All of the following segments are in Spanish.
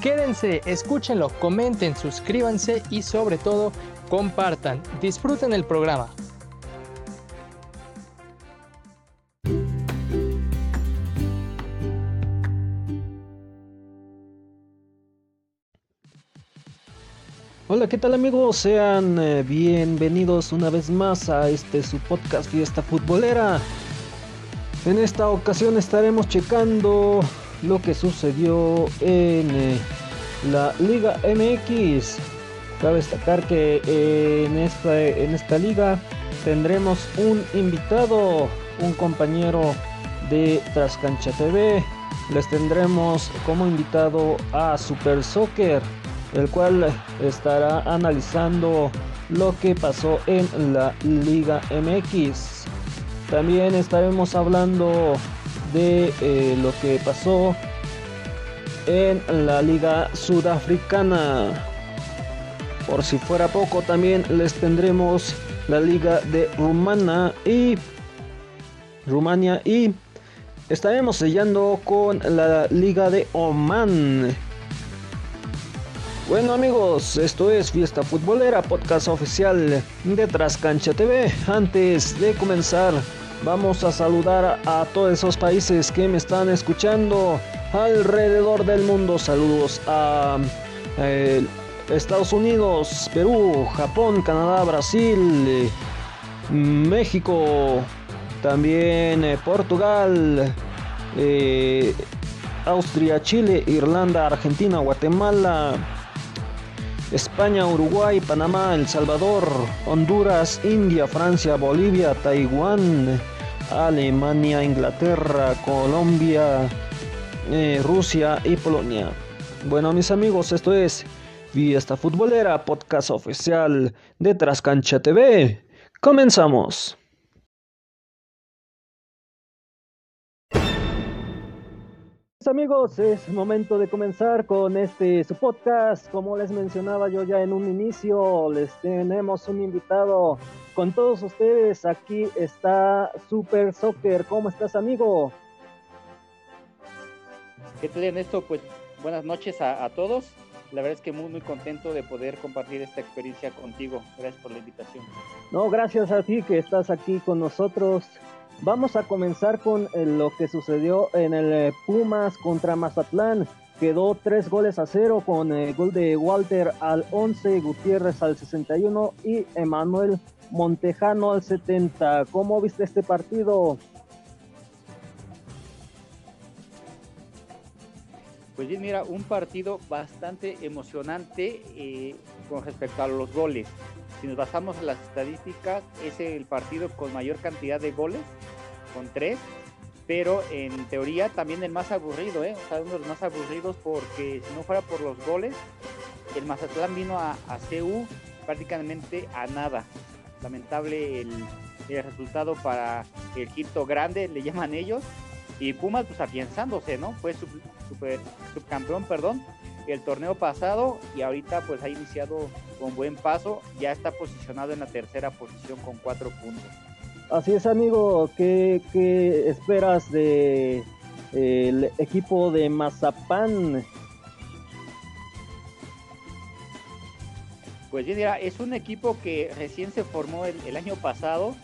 Quédense, escúchenlo, comenten, suscríbanse y sobre todo compartan. Disfruten el programa. Hola, ¿qué tal amigos? Sean eh, bienvenidos una vez más a este su podcast Fiesta Futbolera. En esta ocasión estaremos checando lo que sucedió en eh, la Liga MX. Cabe destacar que en, esta, en esta liga tendremos un invitado, un compañero de Trascancha TV. Les tendremos como invitado a Super Soccer, el cual estará analizando lo que pasó en la Liga MX. También estaremos hablando de eh, lo que pasó en la liga sudafricana. Por si fuera poco, también les tendremos la liga de Rumania y Rumania y estaremos sellando con la liga de Oman. Bueno amigos, esto es Fiesta Futbolera, podcast oficial de Trascancha TV. Antes de comenzar, Vamos a saludar a todos esos países que me están escuchando alrededor del mundo. Saludos a eh, Estados Unidos, Perú, Japón, Canadá, Brasil, México, también eh, Portugal, eh, Austria, Chile, Irlanda, Argentina, Guatemala. España, Uruguay, Panamá, El Salvador, Honduras, India, Francia, Bolivia, Taiwán, Alemania, Inglaterra, Colombia, eh, Rusia y Polonia. Bueno mis amigos, esto es Fiesta Futbolera, podcast oficial de Trascancha TV. Comenzamos. amigos, es momento de comenzar con este su podcast. Como les mencionaba yo ya en un inicio, les tenemos un invitado con todos ustedes. Aquí está Super Soccer. ¿Cómo estás, amigo? ¿Qué tal, Ernesto? Pues buenas noches a, todos. La verdad es que muy, muy contento de poder compartir esta experiencia contigo. Gracias por la invitación. No, gracias a ti que estás aquí con nosotros. Vamos a comenzar con eh, lo que sucedió en el eh, Pumas contra Mazatlán. Quedó tres goles a cero con el gol de Walter al 11, Gutiérrez al 61 y Emanuel Montejano al 70. ¿Cómo viste este partido? Pues bien, mira, un partido bastante emocionante eh, con respecto a los goles. Si nos basamos en las estadísticas, es el partido con mayor cantidad de goles, con tres, pero en teoría también el más aburrido, ¿eh? O sea, uno de los más aburridos porque si no fuera por los goles, el Mazatlán vino a, a CU prácticamente a nada. Lamentable el, el resultado para el Quinto Grande, le llaman ellos, y Pumas pues afianzándose, ¿no? Fue super, subcampeón, perdón, el torneo pasado y ahorita pues ha iniciado con buen paso, ya está posicionado en la tercera posición con cuatro puntos. Así es amigo, ¿qué, esperas de el equipo de Mazapán? Pues bien, mira, es un equipo que recién se formó el, año pasado,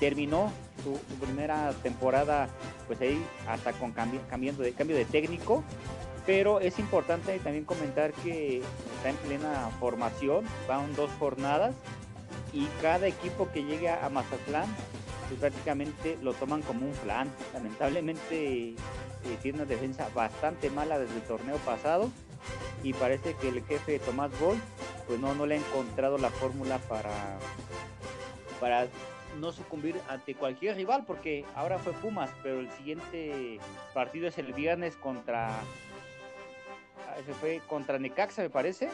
terminó su, primera temporada pues ahí hasta con cambiando de cambio de técnico pero es importante también comentar que está en plena formación, van dos jornadas y cada equipo que llegue a Mazatlán pues prácticamente lo toman como un plan. Lamentablemente eh, tiene una defensa bastante mala desde el torneo pasado y parece que el jefe Tomás Boy pues no, no le ha encontrado la fórmula para, para no sucumbir ante cualquier rival porque ahora fue Pumas, pero el siguiente partido es el viernes contra ese fue contra Necaxa, me parece.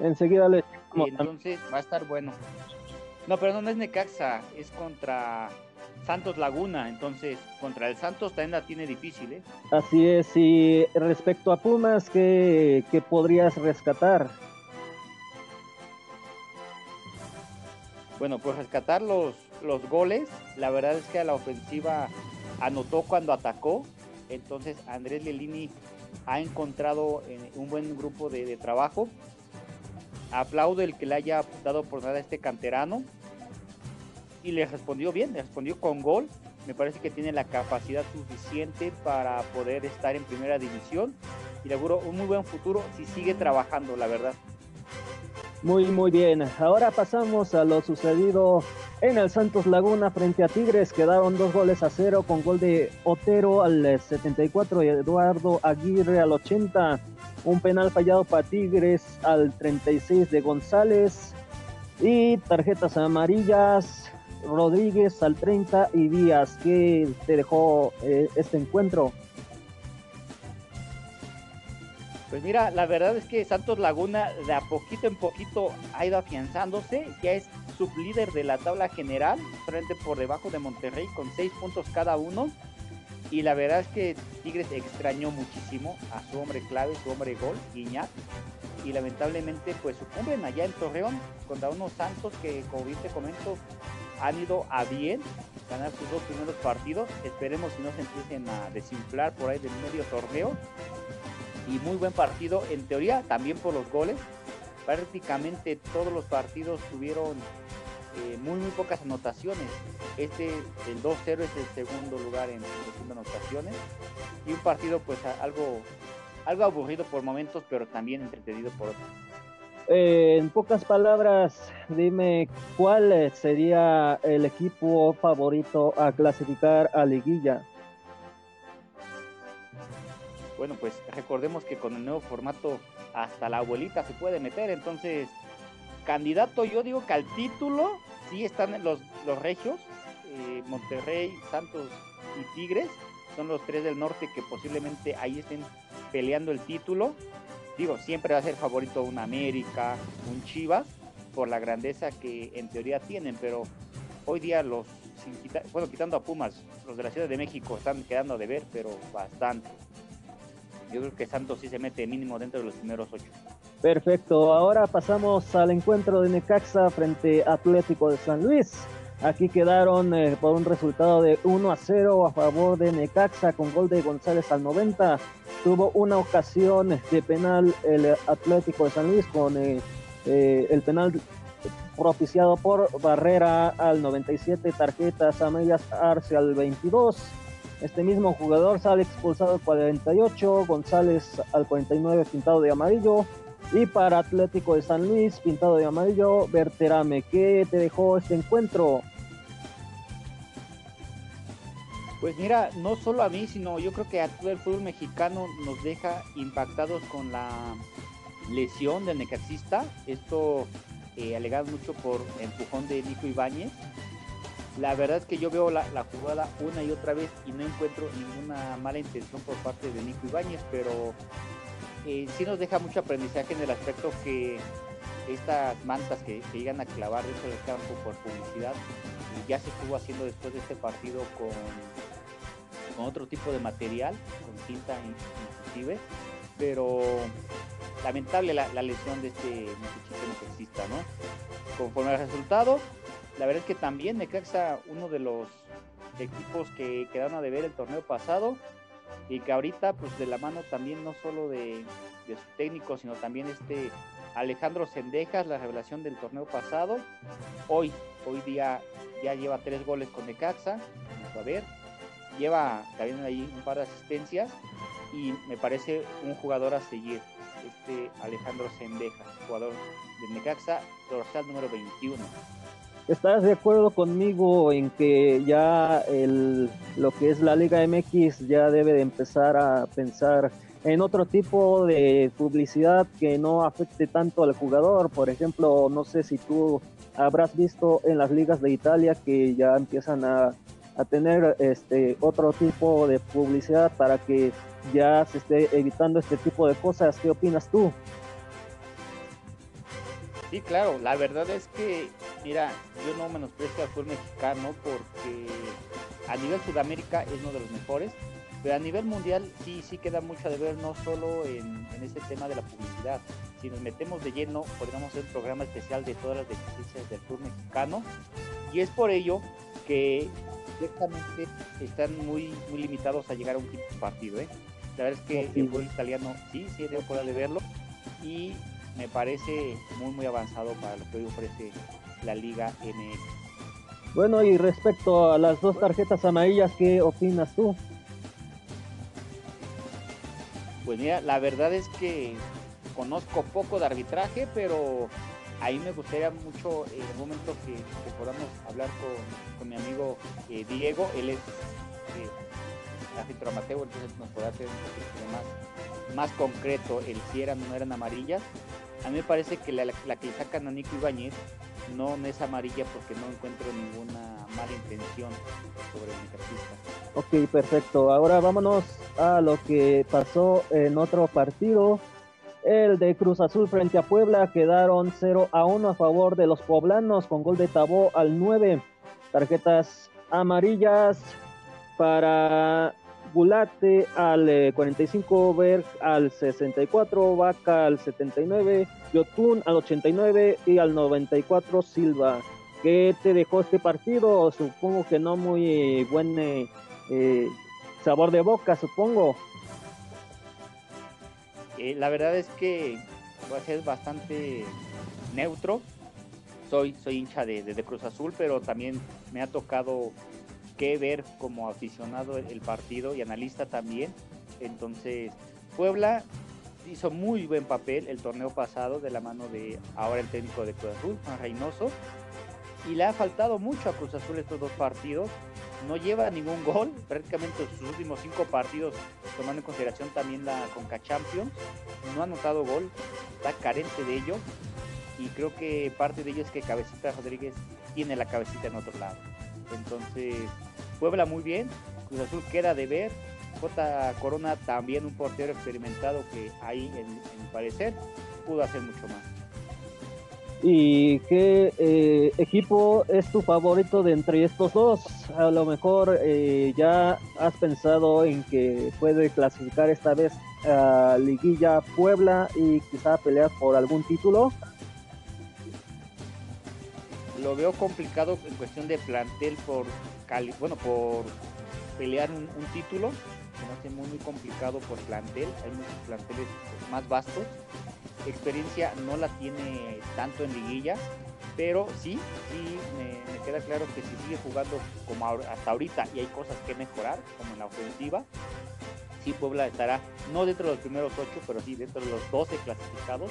Enseguida le. entonces va a estar bueno. No, pero no, es Necaxa, es contra Santos Laguna, entonces contra el Santos también la tiene difícil, ¿eh? Así es, y respecto a Pumas, ¿qué, qué podrías rescatar? Bueno, pues rescatar los, los goles, la verdad es que a la ofensiva anotó cuando atacó, entonces Andrés Lelini ha encontrado eh, un buen grupo de, trabajo. Aplaudo el que le haya dado por nada a este canterano y le respondió bien, le respondió con gol. Me parece que tiene la capacidad suficiente para poder estar en primera división y le auguro un muy buen futuro si sigue trabajando, la verdad. Muy, muy bien. Ahora pasamos a lo sucedido en el Santos Laguna frente a Tigres. Quedaron dos goles a cero con gol de Otero al 74 y Eduardo Aguirre al 80. Un penal fallado para Tigres al 36 de González. Y tarjetas amarillas. Rodríguez al 30 y Díaz. ¿Qué te dejó eh, este encuentro? Pues mira, la verdad es que Santos Laguna de a poquito en poquito ha ido afianzándose, ya es sublíder de la tabla general, frente por debajo de Monterrey con seis puntos cada uno. Y la verdad es que Tigres extrañó muchísimo a su hombre clave, su hombre gol, Guiñac. Y lamentablemente pues sucumben allá en Torreón contra unos Santos que, como bien te comento, han ido a bien ganar sus dos primeros partidos. Esperemos si no se empiecen a desinflar por ahí del medio torneo y muy buen partido, en teoría también por los goles. Prácticamente todos los partidos tuvieron eh, muy, muy pocas anotaciones. Este, el 2-0 es el segundo lugar en, en anotaciones. Y un partido pues algo, algo aburrido por momentos, pero también entretenido por otros. Eh, en pocas palabras, dime cuál sería el equipo favorito a clasificar a liguilla. Bueno, pues recordemos que con el nuevo formato hasta la abuelita se puede meter, entonces candidato yo digo que al título sí están los, los regios, eh, Monterrey, Santos y Tigres, son los tres del norte que posiblemente ahí estén peleando el título. Digo, siempre va a ser favorito un América, un Chivas, por la grandeza que en teoría tienen, pero hoy día los, bueno, quitando a Pumas, los de la Ciudad de México están quedando de ver, pero bastante yo creo que Santos sí se mete mínimo dentro de los primeros ocho. Perfecto, ahora pasamos al encuentro de Necaxa frente Atlético de San Luis. Aquí quedaron eh, por un resultado de 1 a 0 a favor de Necaxa con gol de González al 90. Tuvo una ocasión de penal el Atlético de San Luis con eh, eh, el penal propiciado por Barrera al 97, tarjetas a medias Arce al 22 este mismo jugador sale expulsado al 48, González al 49 pintado de amarillo. Y para Atlético de San Luis, pintado de amarillo, Berterame. ¿Qué te dejó este encuentro? Pues mira, no solo a mí, sino yo creo que a todo el fútbol mexicano nos deja impactados con la lesión del necaxista. Esto eh, alegado mucho por empujón de Nico Ibáñez. La verdad es que yo veo la, jugada una y otra vez y no encuentro ninguna mala intención por parte de Nico Ibáñez, pero eh, sí nos deja mucho aprendizaje en el aspecto que estas mantas que, llegan a clavar dentro del campo por publicidad ya se estuvo haciendo después de este partido con, con otro tipo de material, con cinta inclusive, pero lamentable la, lesión de este muchachito exista, ¿no? Conforme al resultado, la verdad es que también Necaxa, uno de los equipos que quedaron a deber el torneo pasado y que ahorita, pues de la mano también no solo de, su técnico, sino también este Alejandro Sendejas, la revelación del torneo pasado. Hoy, hoy día ya lleva tres goles con Necaxa, vamos a ver. Lleva también ahí un par de asistencias y me parece un jugador a seguir, este Alejandro Sendejas, jugador de Necaxa, dorsal número 21. ¿Estás de acuerdo conmigo en que ya el, lo que es la Liga MX ya debe de empezar a pensar en otro tipo de publicidad que no afecte tanto al jugador? Por ejemplo, no sé si tú habrás visto en las ligas de Italia que ya empiezan a a tener este otro tipo de publicidad para que ya se esté evitando este tipo de cosas. ¿Qué opinas tú? Sí, claro, la verdad es que, mira, yo no menosprecio al fútbol mexicano porque a nivel Sudamérica es uno de los mejores, pero a nivel mundial sí, sí queda mucho de ver, no solo en, en este tema de la publicidad. Si nos metemos de lleno, podríamos hacer un programa especial de todas las deficiencias del fútbol mexicano. Y es por ello que directamente están muy, muy limitados a llegar a un quinto partido. ¿eh? La verdad es que el fútbol italiano sí, sí, poder de verlo. Y me parece muy, muy avanzado para lo que hoy ofrece la Liga MX. Bueno, y respecto a las dos tarjetas amarillas, ¿qué opinas tú? Pues mira, la verdad es que conozco poco de arbitraje, pero ahí me gustaría mucho en el momento que, podamos hablar con, mi amigo eh, Diego, él es eh, árbitro amateur, entonces nos podrá hacer un poquito más, más concreto el si eran o no eran amarillas. A mí me parece que la, que sacan a Nico Ibáñez no, es amarilla porque no encuentro ninguna mala intención sobre el. Ok, perfecto. Ahora vámonos a lo que pasó en otro partido. El de Cruz Azul frente a Puebla quedaron 0 a 1 a favor de los poblanos con gol de Tabó al 9. Tarjetas amarillas para Bulate al 45, eh, Berg al 64, Vaca al 79, Yotun al 89 y al 94 Silva. ¿Qué te dejó este partido? Supongo que no muy buen eh, eh, sabor de boca, supongo. la verdad es que va a bastante neutro. Soy, soy hincha de, de Cruz Azul, pero también me ha tocado que ver como aficionado el partido y analista también. Entonces, Puebla hizo muy buen papel el torneo pasado de la mano de ahora el técnico de Cruz Azul, Juan Reynoso, y le ha faltado mucho a Cruz Azul estos dos partidos. No lleva ningún gol, prácticamente sus últimos cinco partidos, tomando en consideración también la Conca Champions, no ha anotado gol, está carente de ello, y creo que parte de ello es que Cabecita Rodríguez tiene la cabecita en otro lado. Entonces, Puebla muy bien, Cruz Azul queda de ver. J. Corona también un portero experimentado que ahí, en, parecer, pudo hacer mucho más. ¿Y qué eh, equipo es tu favorito de entre estos dos? A lo mejor eh, ya has pensado en que puede clasificar esta vez a Liguilla Puebla y quizá pelear por algún título lo veo complicado en cuestión de plantel por bueno por pelear un, título. Se me hace muy muy complicado por plantel. Hay muchos planteles más vastos. Experiencia no la tiene tanto en liguilla pero sí sí me queda claro que si sigue jugando como hasta ahorita y hay cosas que mejorar como en la ofensiva sí Puebla estará no dentro de los primeros ocho, pero sí dentro de los 12 clasificados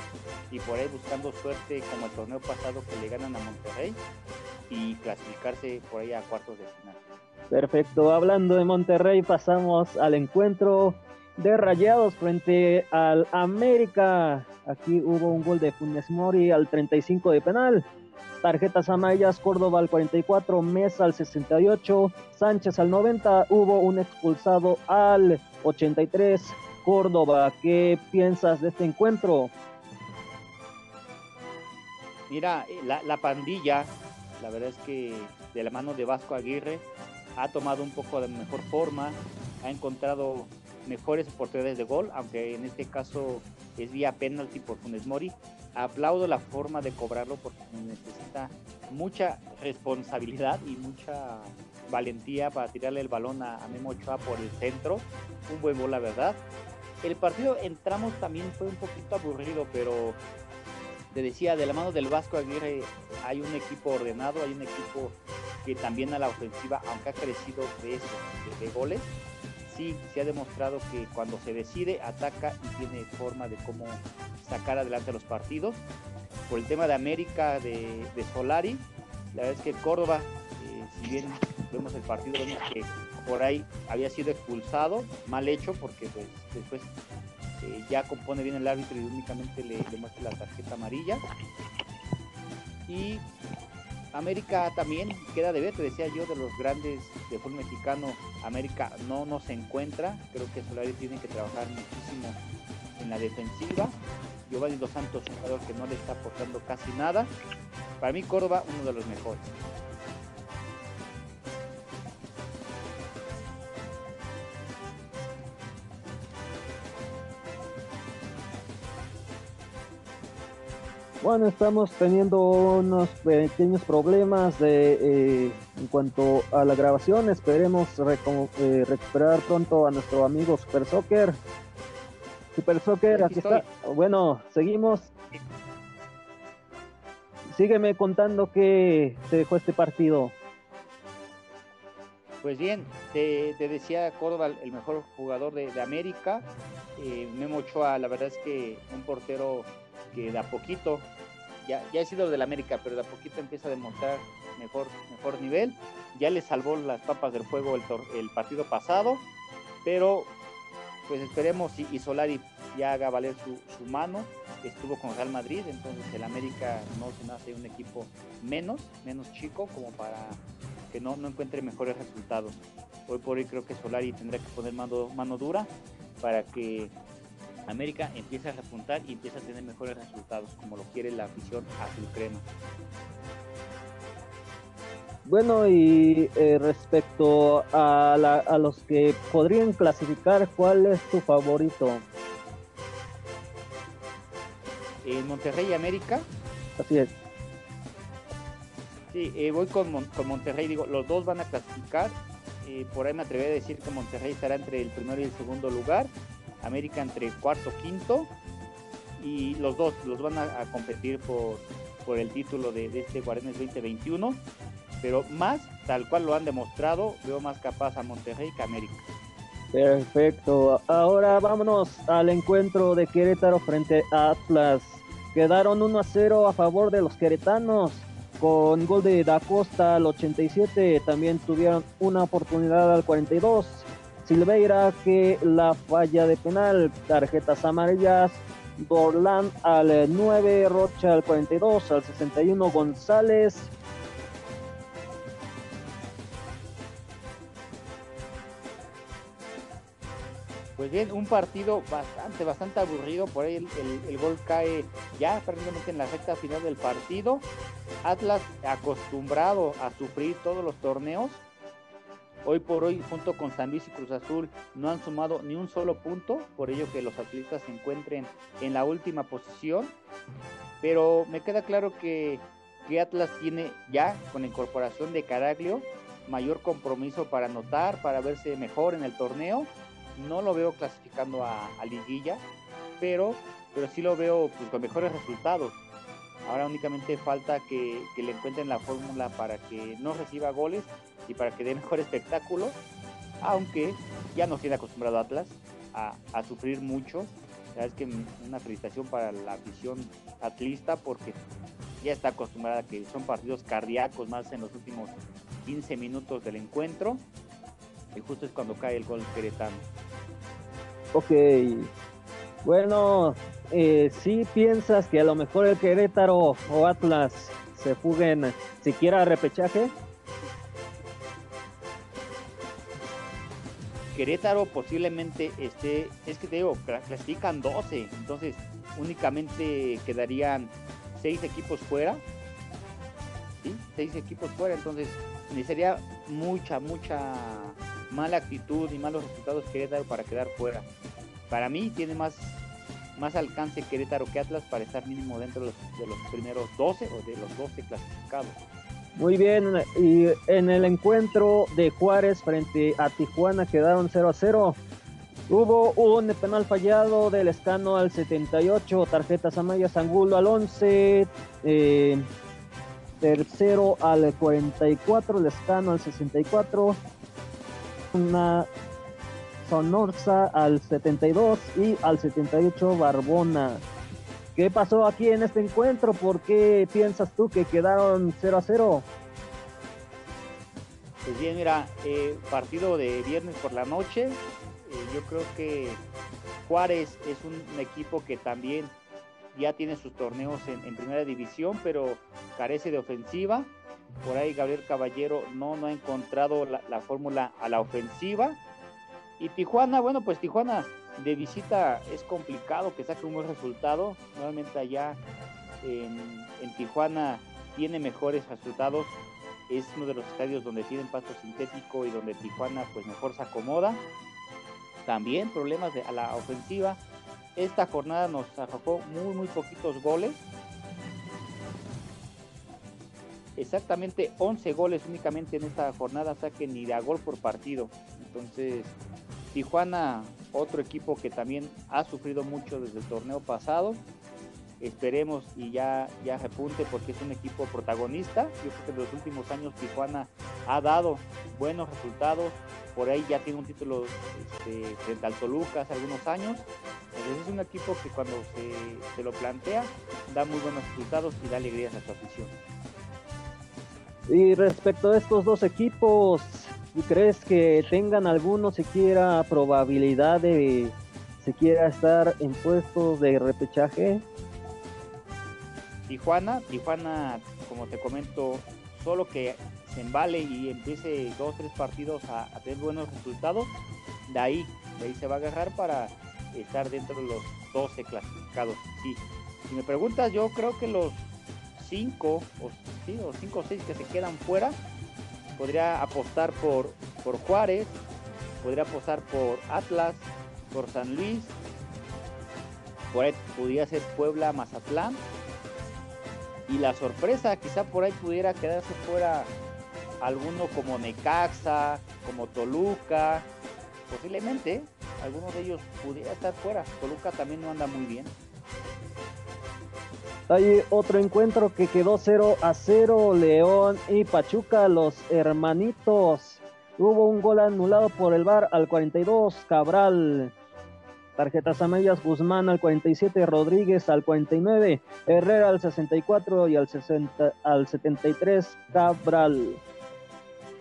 y por ahí buscando suerte como el torneo pasado que le ganan a Monterrey y clasificarse por ahí a cuartos de final. Perfecto, hablando de Monterrey pasamos al encuentro de Rayados frente al América. Aquí hubo un gol de Funes Mori al 35 de penal. Tarjetas amarillas, Córdoba al 44, Mesa al 68, Sánchez al 90, hubo un expulsado al 83. Córdoba, ¿qué piensas de este encuentro? Mira, eh, la, pandilla, la verdad es que de la mano de Vasco Aguirre ha tomado un poco de mejor forma, ha encontrado mejores oportunidades de gol, aunque en este caso es vía penalti por Funes Mori, aplaudo la forma de cobrarlo porque necesita mucha responsabilidad y mucha valentía para tirarle el balón a, Memo Ochoa por el centro. Un buen gol, la verdad. El partido entramos también fue un poquito aburrido, pero te decía, de la mano del Vasco Aguirre hay un equipo ordenado, hay un equipo que también a la ofensiva, aunque ha crecido de eso, de goles, sí se ha demostrado que cuando se decide ataca y tiene forma de cómo sacar adelante los partidos. Por el tema de América, de, Solari, la verdad es que Córdoba, eh, si bien vemos el partido, vemos que por ahí había sido expulsado, mal hecho, porque pues, después eh, ya compone bien el árbitro y únicamente le, le muestra la tarjeta amarilla. Y América también queda de ver, te decía yo, de los grandes de fútbol mexicano, América no, no se encuentra. Creo que Solari tiene que trabajar muchísimo en la defensiva. Giovanni Dos Santos, un jugador que no le está aportando casi nada. Para mí, Córdoba, uno de los mejores. Bueno, estamos teniendo unos pequeños problemas de, eh, en cuanto a la grabación. Esperemos eh, recuperar pronto a nuestro amigo Super Soccer. Super Soccer, aquí, está. Bueno, seguimos. Sígueme contando qué te dejó este partido. Pues bien, te, decía Córdoba, el mejor jugador de, América. Eh, Memo Ochoa, la verdad es que un portero que de a poquito, ya, ya he sido del América, pero de a poquito empieza a demostrar mejor, mejor nivel. Ya le salvó las papas del juego el, el partido pasado, pero pues esperemos y, Solari ya haga valer su, su, mano. Estuvo con Real Madrid, entonces el América no se nace un equipo menos, menos chico, como para que no, no encuentre mejores resultados. Hoy por hoy creo que Solari tendrá que poner mano, mano dura para que América empieza a repuntar y empieza a tener mejores resultados, como lo quiere la afición azul crema. Bueno, y eh, respecto a, a, los que podrían clasificar, ¿cuál es tu favorito? En Monterrey y América. Así es. Sí, eh, voy con, con, Monterrey, digo, los dos van a clasificar. Eh, por ahí me atreví a decir que Monterrey estará entre el primero y el segundo lugar. América entre cuarto, quinto, y los dos los van a, competir por, por, el título de, este Guardianes 2021, pero más, tal cual lo han demostrado, veo más capaz a Monterrey que América. Perfecto, ahora vámonos al encuentro de Querétaro frente a Atlas. Quedaron 1 a 0 a favor de los queretanos con gol de Da Costa al 87. También tuvieron una oportunidad al 42 Silveira que la falla de penal, tarjetas amarillas, Dorlan al 9, Rocha al 42, al 61 González. Pues bien, un partido bastante, bastante aburrido. Por ahí el, gol cae ya prácticamente en la recta final del partido. Atlas acostumbrado a sufrir todos los torneos Hoy por hoy, junto con San Luis y Cruz Azul, no han sumado ni un solo punto, por ello que los atletas se encuentren en la última posición. Pero me queda claro que, Atlas tiene ya, con la incorporación de Caraglio, mayor compromiso para anotar, para verse mejor en el torneo. No lo veo clasificando a, Liguilla, pero, pero sí lo veo pues, con mejores resultados. Ahora únicamente falta que, que le encuentren la fórmula para que no reciba goles y para que dé mejor espectáculo, aunque ya no tiene acostumbrado Atlas a, sufrir mucho. Sabes que una felicitación para la afición atlista porque ya está acostumbrada a que son partidos cardíacos más en los últimos 15 minutos del encuentro y justo es cuando cae el gol queretano. Ok, bueno, eh, si piensas que a lo mejor el Querétaro o Atlas se fuguen siquiera a repechaje. Querétaro posiblemente esté, es que te digo, clasifican 12, entonces únicamente quedarían 6 equipos fuera, ¿sí? 6 equipos fuera, entonces necesitaría mucha, mucha mala actitud y malos resultados Querétaro para quedar fuera. Para mí tiene más, más alcance Querétaro que Atlas para estar mínimo dentro de los, de los primeros 12 o de los 12 clasificados. Muy bien, y en el encuentro de Juárez frente a Tijuana quedaron 0 a 0. Hubo un penal fallado del Escano al 78, tarjetas amarillas Angulo al 11, eh, tercero al 44, el Escano al 64, una Sonorza al 72 y al 78 Barbona. ¿Qué pasó aquí en este encuentro? ¿Por qué piensas tú que quedaron 0 a 0? Pues bien, mira, eh, partido de viernes por la noche. Eh, yo creo que Juárez es un, equipo que también ya tiene sus torneos en, primera división, pero carece de ofensiva. Por ahí Gabriel Caballero no, no ha encontrado la, fórmula a la ofensiva. Y Tijuana, bueno, pues Tijuana de visita es complicado que saque un buen resultado. Nuevamente allá en, Tijuana tiene mejores resultados. Es uno de los estadios donde tienen pasto sintético y donde Tijuana pues mejor se acomoda. También problemas a la ofensiva. Esta jornada nos arrojó muy, muy poquitos goles. Exactamente 11 goles únicamente en esta jornada, saque ni de a gol por partido. Entonces, Tijuana, otro equipo que también ha sufrido mucho desde el torneo pasado esperemos y ya, ya repunte porque es un equipo protagonista. Yo creo que en los últimos años Tijuana ha dado buenos resultados. Por ahí ya tiene un título este, frente al Toluca hace algunos años. Entonces es un equipo que cuando se, se lo plantea da muy buenos resultados y da alegrías a su afición. Y respecto a estos dos equipos, ¿crees que tengan alguno siquiera probabilidad de siquiera estar en puestos de repechaje? Tijuana, Tijuana, como te comento, solo que se embale y empiece dos, tres partidos a, tener buenos resultados, de ahí, de ahí se va a agarrar para estar dentro de los 12 clasificados. Si me preguntas, yo creo que los 5 o, sí, o 5 o 6 que se quedan fuera, podría apostar por, por Juárez, podría apostar por Atlas, por San Luis, por ahí podría ser Puebla, Mazatlán y la sorpresa, quizá por ahí pudiera quedarse fuera alguno como Necaxa, como Toluca, posiblemente alguno de ellos pudiera estar fuera. Toluca también no anda muy bien. Hay otro encuentro que quedó 0 a 0, León y Pachuca, los hermanitos. Hubo un gol anulado por el VAR al 42, Cabral. Tarjetas amarillas Guzmán al 47, Rodríguez al 49, Herrera al 64 y al, 60, al 73 Cabral.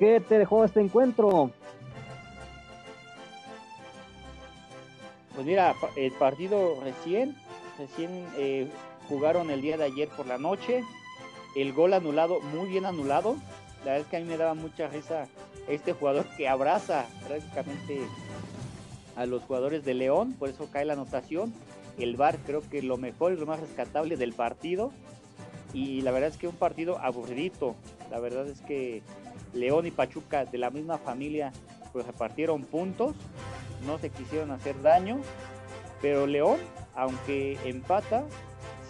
¿Qué te dejó este encuentro? Pues mira, el partido recién, recién eh, jugaron el día de ayer por la noche. El gol anulado, muy bien anulado. La verdad es que a mí me daba mucha risa este jugador que abraza prácticamente a los jugadores de León, por eso cae la anotación. El VAR creo que lo mejor y lo más rescatable del partido. Y la verdad es que un partido aburridito. La verdad es que León y Pachuca de la misma familia pues repartieron puntos, no se quisieron hacer daño, pero León, aunque empata,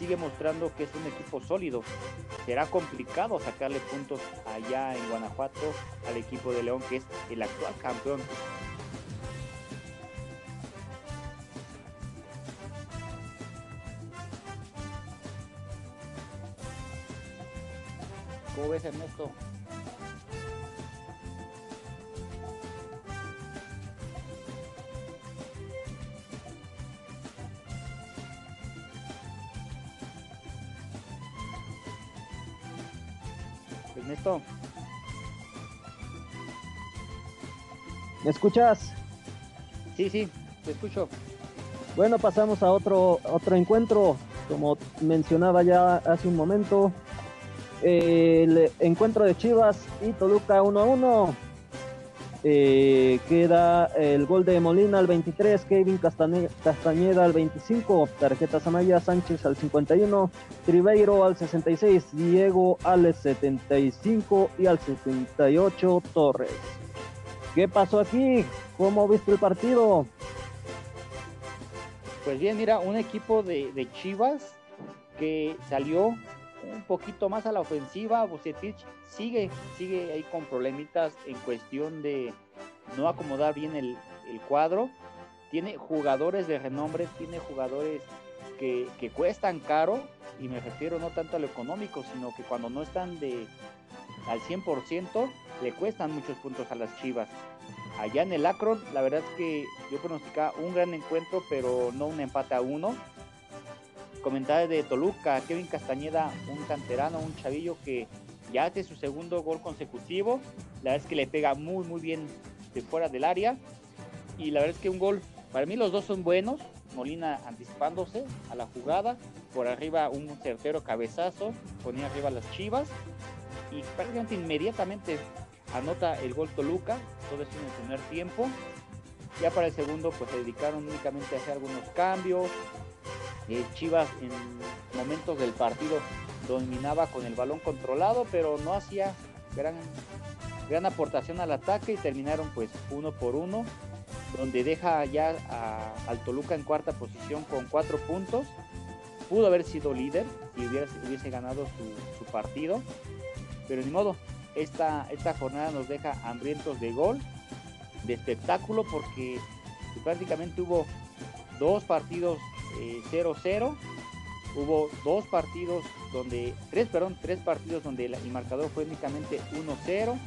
sigue mostrando que es un equipo sólido. Será complicado sacarle puntos allá en Guanajuato al equipo de León, que es el actual campeón. ¿Cómo ves, Ernesto? ¿Me escuchas? Sí, sí, te escucho. Bueno, pasamos a otro, otro encuentro. Como mencionaba ya hace un momento, el encuentro de Chivas y Toluca 1 a 1. Eh, queda el gol de Molina al 23, Kevin Castañeda al 25, tarjetas amarillas Sánchez al 51, Tribeiro al 66, Diego al 75 y al 78 Torres. ¿Qué pasó aquí? ¿Cómo viste el partido? Pues bien, mira, un equipo de, Chivas que salió un poquito más a la ofensiva. Bucetich sigue, sigue ahí con problemitas en cuestión de no acomodar bien el, cuadro. Tiene jugadores de renombre, tiene jugadores que, que, cuestan caro, y me refiero no tanto a lo económico, sino que cuando no están de al 100%, le cuestan muchos puntos a las Chivas. Allá en el Akron, la verdad es que yo pronosticaba un gran encuentro, pero no un empate a uno comentarios de Toluca, Kevin Castañeda, un canterano, un chavillo que ya hace su segundo gol consecutivo. La verdad es que le pega muy, muy bien de fuera del área. Y la verdad es que un gol, para mí los dos son buenos. Molina anticipándose a la jugada. Por arriba un certero cabezazo, ponía arriba las chivas. Y prácticamente inmediatamente anota el gol Toluca, todo eso en el primer tiempo. Ya para el segundo pues se dedicaron únicamente a hacer algunos cambios. Eh, Chivas en momentos del partido dominaba con el balón controlado, pero no hacía gran, gran aportación al ataque y terminaron pues uno por uno, donde deja ya al Toluca en cuarta posición con cuatro puntos. Pudo haber sido líder si hubiese ganado su, su partido, pero ni modo, esta, esta jornada nos deja hambrientos de gol, de espectáculo, porque prácticamente hubo dos partidos 0-0, eh, hubo dos partidos donde, tres, perdón, tres partidos donde el, marcador fue únicamente 1-0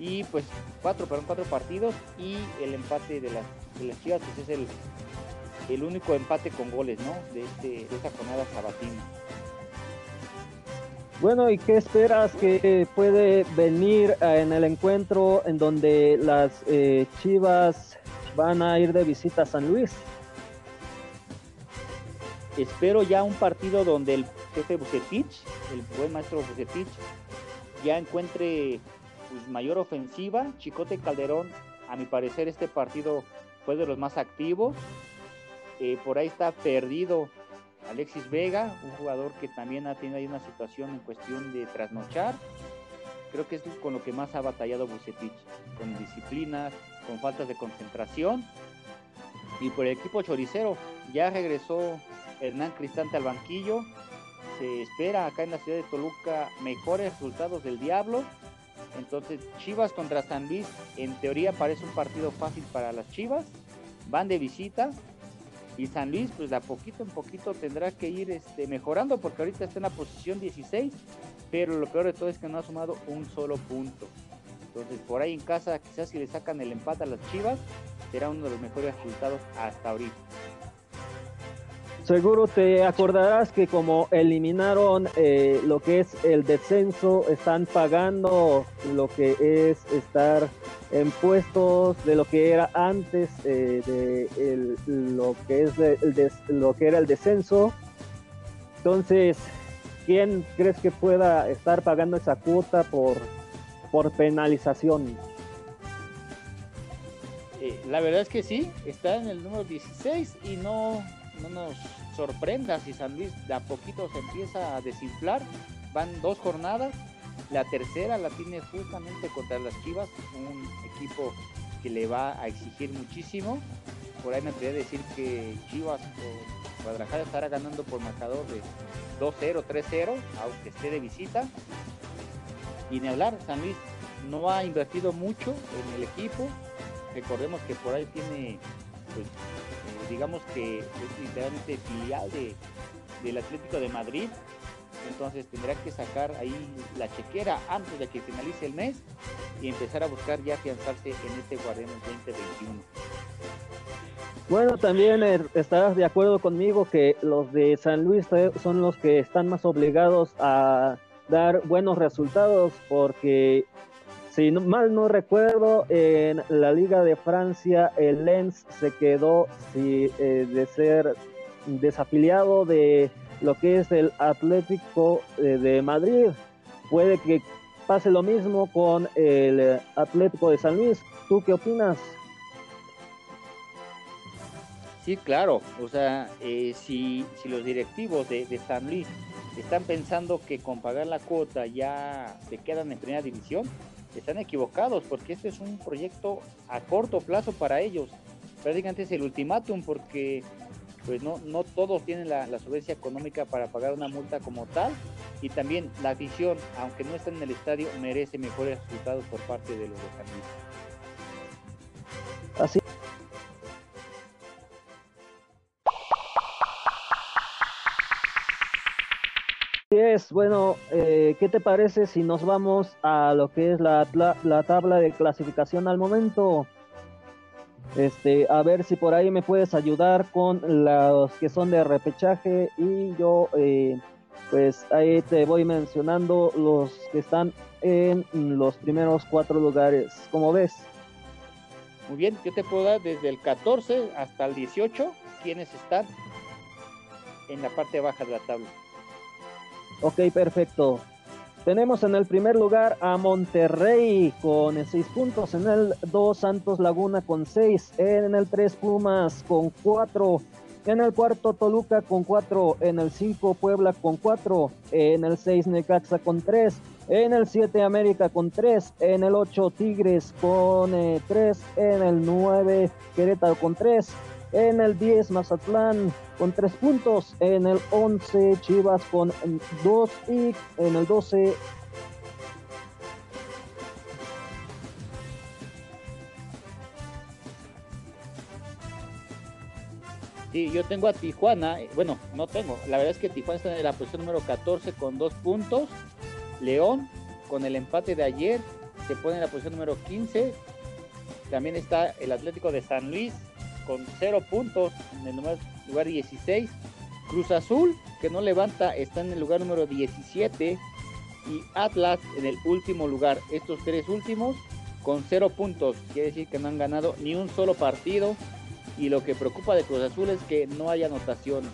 y pues cuatro, perdón, cuatro partidos y el empate de las, de las Chivas, pues es el, el único empate con goles, ¿no? De, este, de esta jornada sabatina. Bueno, ¿y qué esperas que puede venir eh, en el encuentro en donde las eh, Chivas van a ir de visita a San Luis? Espero ya un partido donde el jefe Bucetich, el buen maestro Bucetich, ya encuentre pues, mayor ofensiva. Chicote Calderón, a mi parecer, este partido fue de los más activos. Eh, por ahí está perdido Alexis Vega, un jugador que también ha tenido ahí una situación en cuestión de trasnochar. Creo que es con lo que más ha batallado Bucetich, con disciplina, con faltas de concentración. Y por el equipo choricero, ya regresó Hernán Cristante al banquillo. Se espera acá en la ciudad de Toluca mejores resultados del Diablo. Entonces, Chivas contra San Luis, en teoría parece un partido fácil para las Chivas. Van de visita, y San Luis, pues de a poquito en poquito tendrá que ir este, mejorando porque ahorita está en la posición 16, pero lo peor de todo es que no ha sumado un solo punto. Entonces, por ahí en casa, quizás si le sacan el empate a las Chivas, será uno de los mejores resultados hasta ahorita. Seguro te acordarás que como eliminaron eh, lo que es el descenso, están pagando lo que es estar en puestos de lo que era antes eh, de lo que es el lo que era el descenso. Entonces, ¿quién crees que pueda estar pagando esa cuota por, por penalización? Eh, la verdad es que sí, está en el número 16 y no no nos sorprenda si San Luis de a poquito se empieza a desinflar. Van dos jornadas. La tercera la tiene justamente contra las Chivas, un equipo que le va a exigir muchísimo. Por ahí me podría decir que Chivas o Guadalajara estará ganando por marcador de 2-0, 3-0, aunque esté de visita. Y ni hablar, San Luis no ha invertido mucho en el equipo. Recordemos que por ahí tiene pues, digamos que es literalmente filial de, del Atlético de Madrid, entonces tendrá que sacar ahí la chequera antes de que finalice el mes y empezar a buscar ya afianzarse en este Guardianes 2021. Bueno, también eh, estarás de acuerdo conmigo que los de San Luis son los que están más obligados a dar buenos resultados porque si mal no recuerdo, en la Liga de Francia el Lens se quedó si, eh, de ser desafiliado de lo que es el Atlético eh, de Madrid. Puede que pase lo mismo con el Atlético de San Luis. ¿Tú qué opinas? Sí, claro. O sea, eh, si, si, los directivos de, de, San Luis están pensando que con pagar la cuota ya se quedan en primera división, están equivocados porque este es un proyecto a corto plazo para ellos. Prácticamente es el ultimátum porque pues no, no todos tienen la, la solvencia económica para pagar una multa como tal y también la afición, aunque no está en el estadio, merece mejores resultados por parte de los de Así es, bueno, eh, ¿qué te parece si nos vamos a lo que es la, la, tabla de clasificación al momento? Este, a ver si por ahí me puedes ayudar con los que son de repechaje y yo, eh, pues ahí te voy mencionando los que están en los primeros cuatro lugares. ¿Cómo ves? Muy bien, yo te puedo dar desde el 14 hasta el 18 quienes están en la parte baja de la tabla. Ok, perfecto. Tenemos en el primer lugar a Monterrey con 6 puntos, en el 2 Santos Laguna con 6, en el 3 Pumas con 4, en el cuarto Toluca con 4, en el 5 Puebla con 4, en el 6 Necaxa con 3, en el 7 América con 3, en el 8 Tigres con 3, eh, en el 9 Querétaro con 3, en el 10 Mazatlán con 3 puntos, en el 11 Chivas con 2 y en el 12 Sí, yo tengo a Tijuana, eh, bueno, no tengo, la verdad es que Tijuana está en la posición número 14 con 2 puntos, León con el empate de ayer se pone en la posición número 15, también está el Atlético de San Luis con 0 puntos en el lugar 16. Cruz Azul, que no levanta, está en el lugar número 17. Y Atlas en el último lugar. Estos tres últimos con 0 puntos. Quiere decir que no han ganado ni un solo partido. Y lo que preocupa de Cruz Azul es que no hay anotaciones.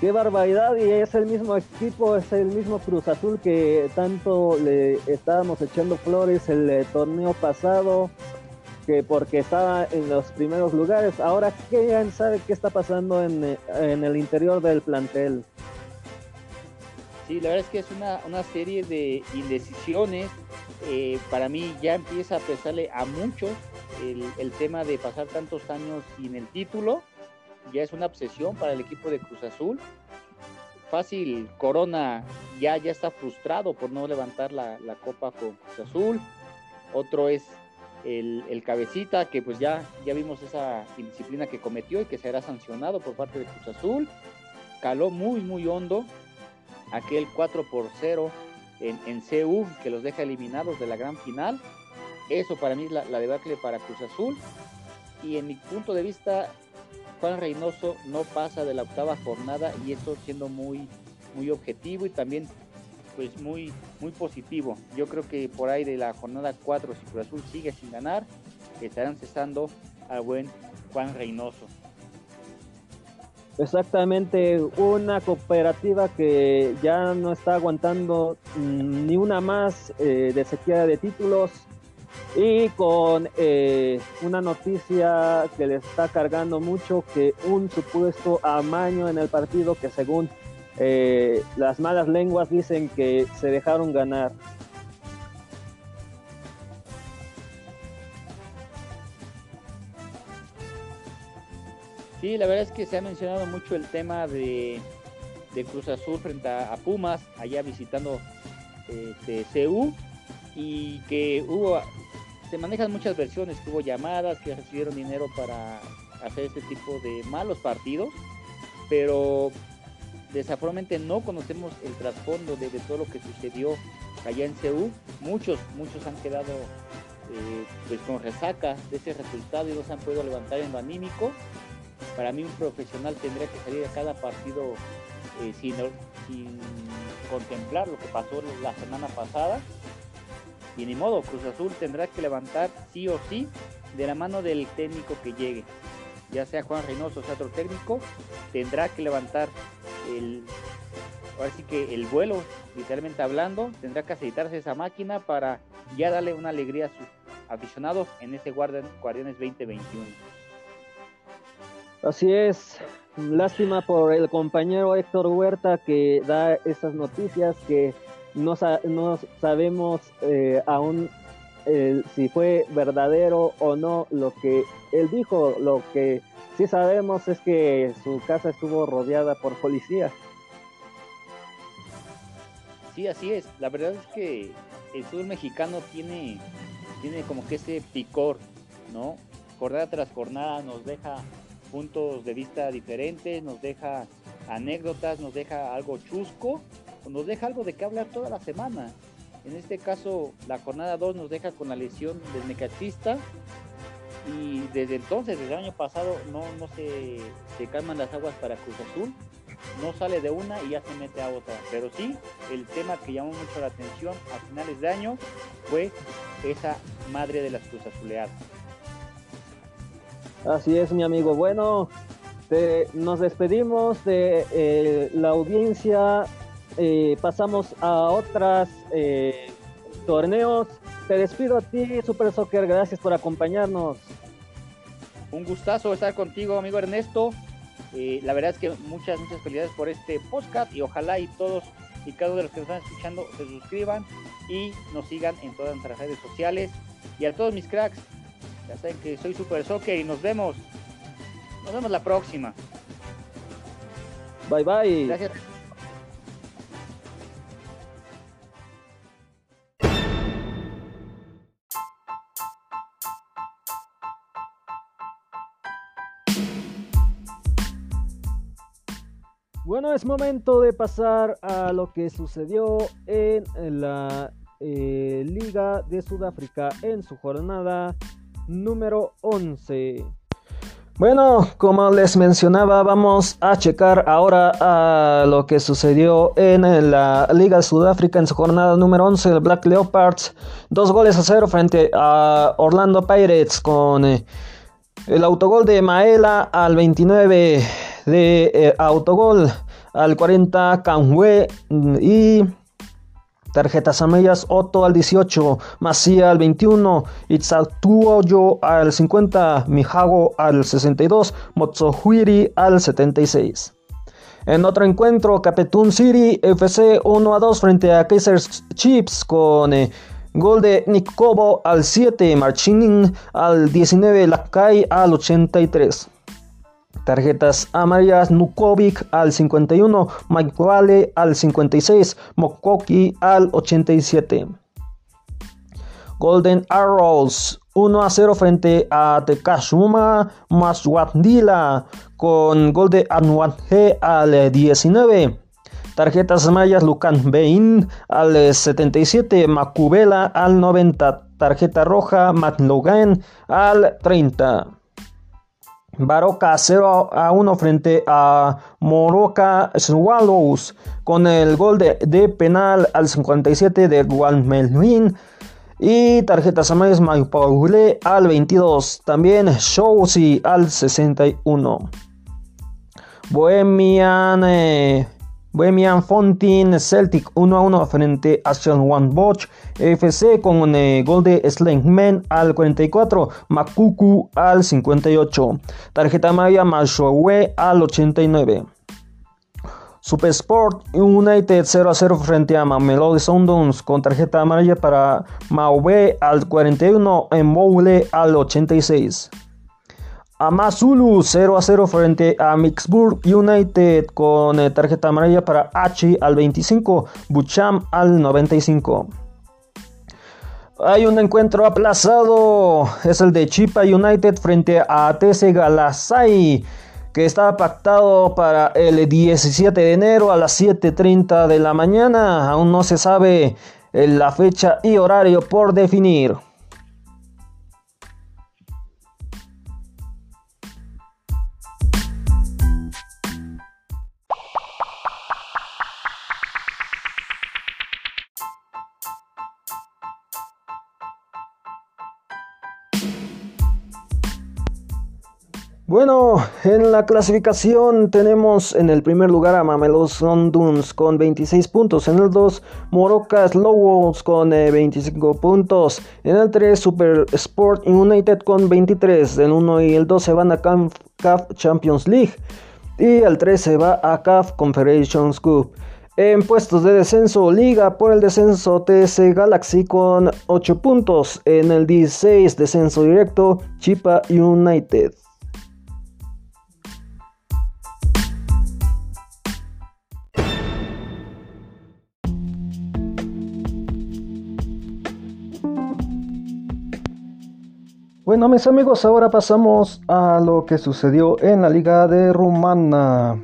Qué barbaridad, y es el mismo equipo, es el mismo Cruz Azul que tanto le estábamos echando flores el eh, torneo pasado que porque estaba en los primeros lugares. Ahora, ¿quién sabe qué está pasando en, el interior del plantel? Sí, la verdad es que es una, una serie de indecisiones. Eh, para mí ya empieza a pesarle a muchos el, el, tema de pasar tantos años sin el título. Ya es una obsesión para el equipo de Cruz Azul. Fácil, Corona ya, ya está frustrado por no levantar la, la copa con Cruz Azul. Otro es el, cabecita, que pues ya, ya vimos esa indisciplina que cometió y que será sancionado por parte de Cruz Azul. Caló muy, muy hondo aquel 4 por 0 en, en CU que los deja eliminados de la gran final. Eso para mí es la, la debacle para Cruz Azul. Y en mi punto de vista, Juan Reynoso no pasa de la octava jornada y eso siendo muy, muy objetivo y también pues muy, muy positivo. Yo creo que por ahí de la jornada 4, si Cruz Azul sigue sin ganar, estarán cesando al buen Juan Reynoso. Exactamente, una cooperativa que ya no está aguantando mm, ni una más eh, de sequía de títulos y con eh, una noticia que le está cargando mucho que un supuesto amaño en el partido que según eh, las malas lenguas dicen que se dejaron ganar. Sí, la verdad es que se ha mencionado mucho el tema de, Cruz Azul frente a, Pumas, allá visitando este, CU, y que hubo, se manejan muchas versiones, que hubo llamadas, que recibieron dinero para hacer este tipo de malos partidos, pero Desafortunadamente no conocemos el trasfondo de, todo lo que sucedió allá en CEU. Muchos, muchos han quedado eh, pues con resaca de ese resultado y no se han podido levantar en lo anímico. Para mí un profesional tendría que salir a cada partido eh, sin, sin contemplar lo que pasó la semana pasada. Y ni modo, Cruz Azul tendrá que levantar sí o sí de la mano del técnico que llegue. Ya sea Juan Reynoso sea otro técnico, tendrá que levantar el, ahora sí que el vuelo, literalmente hablando, tendrá que aceitarse esa máquina para ya darle una alegría a sus aficionados en este Guardianes 2021. Así es, lástima por el compañero Héctor Huerta que da esas noticias que no, no sabemos eh, aún eh, si fue verdadero o no lo que él dijo, lo que sí sabemos es que su casa estuvo rodeada por policía. Sí, así es. La verdad es que el fútbol mexicano tiene, tiene como que ese picor, ¿no? Jornada tras jornada nos deja puntos de vista diferentes, nos deja anécdotas, nos deja algo chusco, nos deja algo de qué hablar toda la semana. En este caso, la jornada 2 nos deja con la lesión del mecatista y desde entonces, desde el año pasado, no, no se, se calman las aguas para Cruz Azul, no sale de una y ya se mete a otra. Pero sí, el tema que llamó mucho la atención a finales de año fue esa madre de las Cruz Azuleadas. Así es, mi amigo. Bueno, nos despedimos de eh, la audiencia eh, pasamos a otros eh, torneos. Te despido a ti, Super Soccer. Gracias por acompañarnos. Un gustazo estar contigo, amigo Ernesto. Eh, la verdad es que muchas, muchas felicidades por este podcast y ojalá y todos y cada uno de los que nos están escuchando se suscriban y nos sigan en todas nuestras redes sociales. Y a todos mis cracks, ya saben que soy Super Soccer y nos vemos. Nos vemos la próxima. Bye bye. Gracias. Bueno, es momento de pasar a lo que sucedió en la eh, Liga de Sudáfrica en su jornada número 11. Bueno, como les mencionaba, vamos a checar ahora a lo que sucedió en la Liga de Sudáfrica en su jornada número 11. El Black Leopards, dos goles a cero frente a Orlando Pirates con eh, el autogol de Maela al 29 de eh, autogol al 40 Canhue y tarjetas amarillas Otto al 18, Macía al 21, Itzatuoyo al 50, Mijago al 62, Motsohuiri al 76. En otro encuentro, Capetun City FC 1 a 2 frente a Kaiser Chips con eh, gol de Nick Kobo al 7, Marchinin al 19, Lakai al 83. Tarjetas amarillas Nukovic al 51, Mike al 56, Mokoki al 87. Golden Arrows 1 a 0 frente a Tekashuma Maswandila con gol de Anwathe al 19. Tarjetas amarillas Lucan Bain al 77, Makubela al 90. Tarjeta roja Matt Logan al 30. Baroca 0 a 1 frente a Moroca Swallows con el gol de, penal al 57 de Juan Melvin. Y tarjetas amarillas Maipaule al 22 también Showsy al 61 Bohemian eh, Bohemian Fontin Celtic 1 a 1 frente a One Boch FC con eh, gol de Slangman al 44, Makuku al 58, tarjeta amarilla Mashowe al 89. Supersport United 0 a 0 frente a Mamelodi Sundowns con tarjeta amarilla para Maube al 41, Mboule al 86. Amazulu 0 a 0 frente a Mixburg United con eh, tarjeta amarilla para H al 25, Bucham al 95. Hay un encuentro aplazado, es el de Chipa United frente a TC Galasai, que estaba pactado para el 17 de enero a las 7.30 de la mañana. Aún no se sabe eh, la fecha y horario por definir. Bueno, en la clasificación tenemos en el primer lugar a Mamelodi Sundowns con 26 puntos, en el 2 Morocas Lowos con 25 eh, puntos, en el 3 Super Sport United con 23, el 1 y el 2 se van a CAF Champions League y el 3 se va a CAF Confederations Cup. En puestos de descenso, Liga por el descenso TS Galaxy con 8 puntos. En el 16, descenso directo, Chipa United. Bueno, mis amigos, ahora pasamos a lo que sucedió en la Liga de Rumana.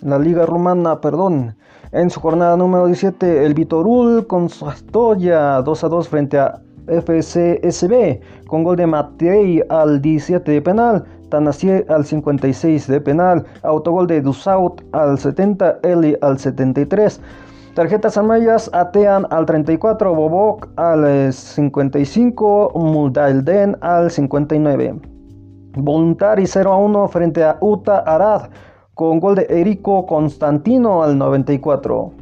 La Liga Rumana, perdón. En su jornada número 17, el Vitorul con Sastoya 2 a 2 frente a FCSB con gol de Matei al 17 de penal, Tanasie al 56 de penal, autogol de Dusaut al 70, Eli al 73. Tarjetas amarillas, Atean al 34, Bobok al 55, Muldalden al 59. Voluntari 0 a 1 frente a Uta Arad con gol de Erico Constantino al 94.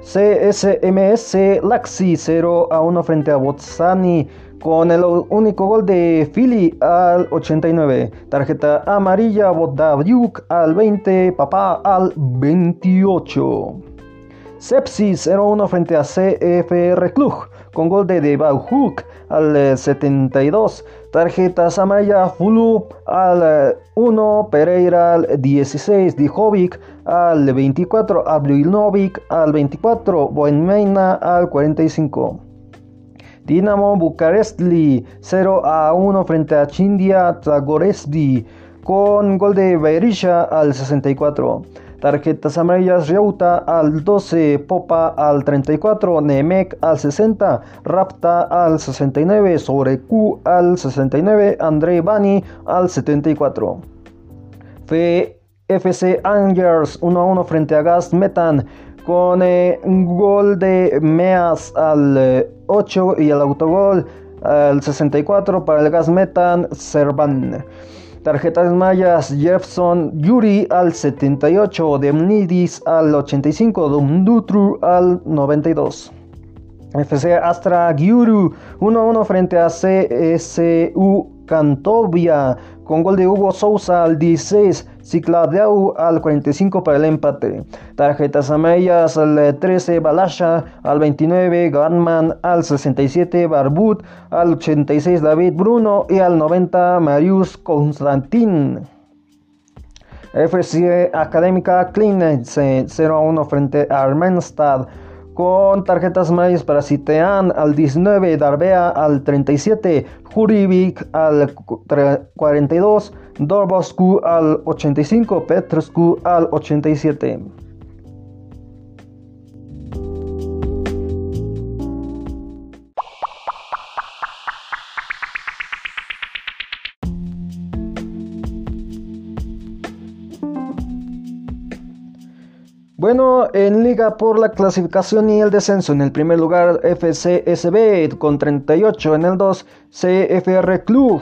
CSMS Laxi 0 a 1 frente a Botsani con el único gol de Philly al 89. Tarjeta amarilla Bodaviuk al 20, Papá al 28. Sepsis 0-1 frente a CFR Cluj con gol de Debauhuk al 72. Tarjetas amarilla Fulu al 1, Pereira al 16, Dijovic al 24, Abrilnovic al 24, Boenmeina al 45. Dinamo Bucarestli 0 a 1 frente a Chindia Zagoresdi con gol de Berisha al 64. Tarjetas amarillas Reuta al 12, Popa al 34, Nemec al 60, Rapta al 69, Sobre Q al 69, André Bani al 74. FC Angers 1 a 1 frente a Gas Metan con eh, gol de Meas al 8 eh, y el autogol al 64 para el Gas Metan Servan. Tarjetas mayas Jefferson Yuri al 78, Demnidis al 85, Dumdutru al 92. FC Astra Gyuru 1-1 frente a CSU Cantovia con gol de Hugo Sousa al 16, Cicladeu al 45 para el empate. Tarjetas amarillas al 13, Balasha al 29, Gunman al 67, Barbut al 86, David Bruno y al 90, Marius Constantin. FC Académica Klinense 0-1 frente a Armenstad con tarjetas amarillas para Citean al 19, Darbea al 37, Jurivik al 42, Dorboscu al 85, Petrescu al 87. Bueno, en liga por la clasificación y el descenso, en el primer lugar FCSB con 38, en el 2 CFR Club,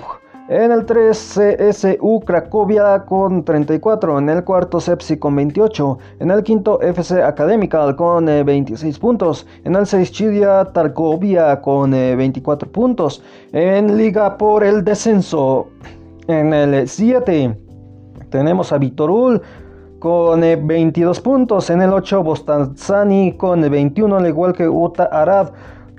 en el 3 CSU Cracovia con 34, en el cuarto Sepsi con 28, en el quinto FC Academical con 26 eh, puntos, en el 6 Chidia Tarkovia con 24 eh, puntos, en liga por el descenso, en el 7 tenemos a Vitorul con 22 eh, puntos. En el 8 Bostanzani con 21, al igual que Uta Arad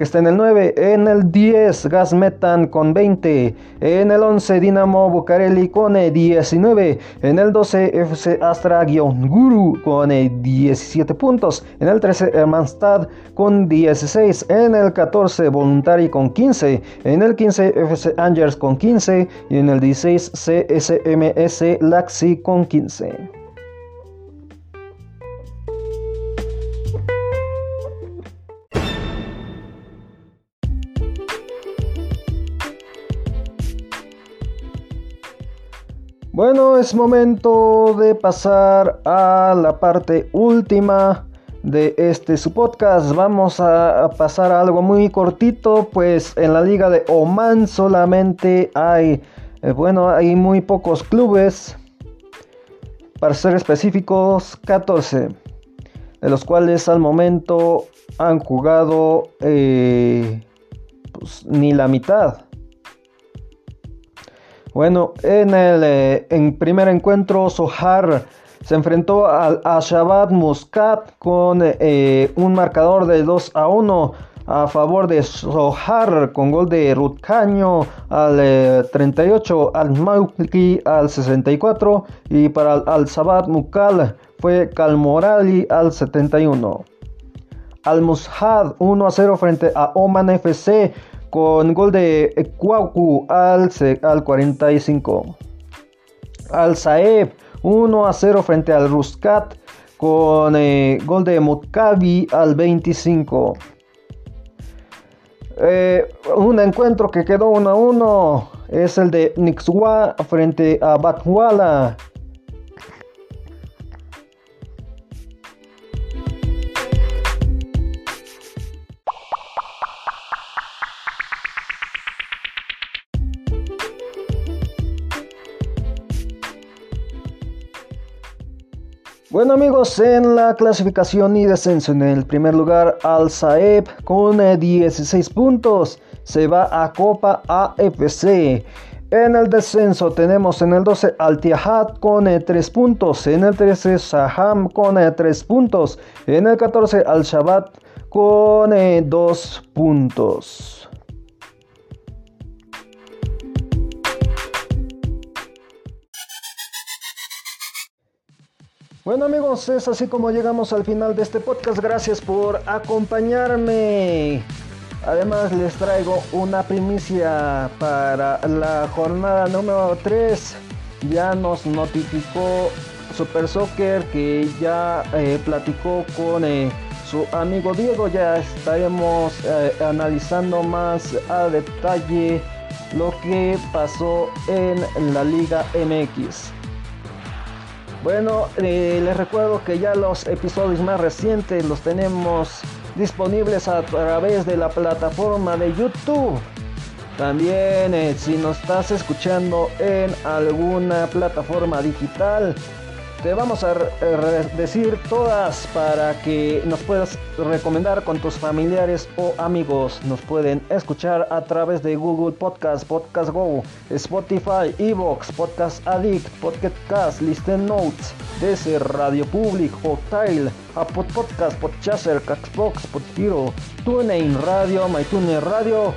que está en el 9. En el 10 Gas Metan con 20. En el 11 Dinamo Bucareli con 19. Eh, en el 12 FC Astra-Guru con 17 eh, puntos. En el 13 Hermannstad con 16. En el 14 Voluntari con 15. En el 15 FC Angers con 15. Y en el 16 CSMS Laxi con 15. Es momento de pasar a la parte última de este su podcast. Vamos a pasar a algo muy cortito, pues en la liga de Oman solamente hay, eh, bueno, hay muy pocos clubes, para ser específicos, 14, de los cuales al momento han jugado eh, pues, ni la mitad. Bueno, en el eh, en primer encuentro, Sohar se enfrentó al Ashabat Muscat con eh, un marcador de 2 a 1 a favor de Sohar con gol de Rutcaño al 38, eh, al Mauki al 64 y para Al Sabat Mukal fue Calmorali al 71. Al Mushad 1 a 0 frente a Oman FC con gol de Cuaucu al, al 45. Al Saeb 1 a 0 frente al Ruscat con eh, gol de Mutkavi al 25. Eh, un encuentro que quedó 1 a 1 es el de Nixwa frente a Batwala Bueno amigos, en la clasificación y descenso en el primer lugar Al Saeb con 16 puntos se va a Copa AFC. En el descenso tenemos en el 12 Al Tiahat con 3 puntos, en el 13 Saham con 3 puntos, en el 14 Al Shabat con 2 puntos. Bueno amigos, es así como llegamos al final de este podcast. Gracias por acompañarme. Además les traigo una primicia para la jornada número 3. Ya nos notificó Super Soccer que ya eh, platicó con eh, su amigo Diego. Ya estaremos eh, analizando más a detalle lo que pasó en la Liga MX. Bueno, eh, les recuerdo que ya los episodios más recientes los tenemos disponibles a través de la plataforma de YouTube. También eh, si nos estás escuchando en alguna plataforma digital, te vamos a decir todas para que nos puedas recomendar con tus familiares o amigos. Nos pueden escuchar a través de Google Podcast, Podcast Go, Spotify, Evox, Podcast Addict, Podcast Cast, Listen Notes, DC Radio Public, Hotel, Apple Podcast, Podchaser, Caxbox, Podhero, TuneIn Radio, MyTuner Radio.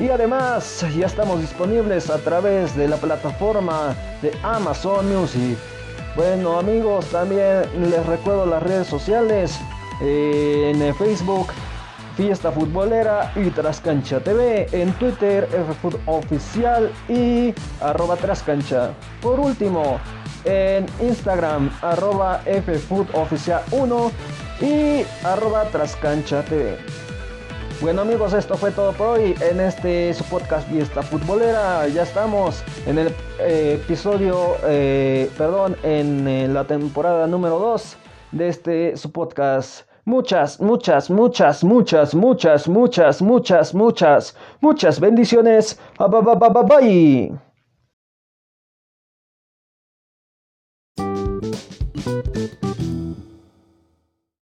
Y además ya estamos disponibles a través de la plataforma de Amazon Music. Bueno amigos, también les recuerdo las redes sociales en Facebook Fiesta Futbolera y Trascancha TV, en Twitter FFood Oficial y arroba Trascancha. Por último, en Instagram arroba FFood Oficial 1 y arroba Trascancha TV. Bueno amigos, esto fue todo por hoy en este su podcast Fiesta Futbolera. Ya estamos en el eh, episodio, eh, perdón, en eh, la temporada número 2 de este su podcast. Muchas, muchas, muchas, muchas, muchas, muchas, muchas, muchas, muchas bendiciones. Bye.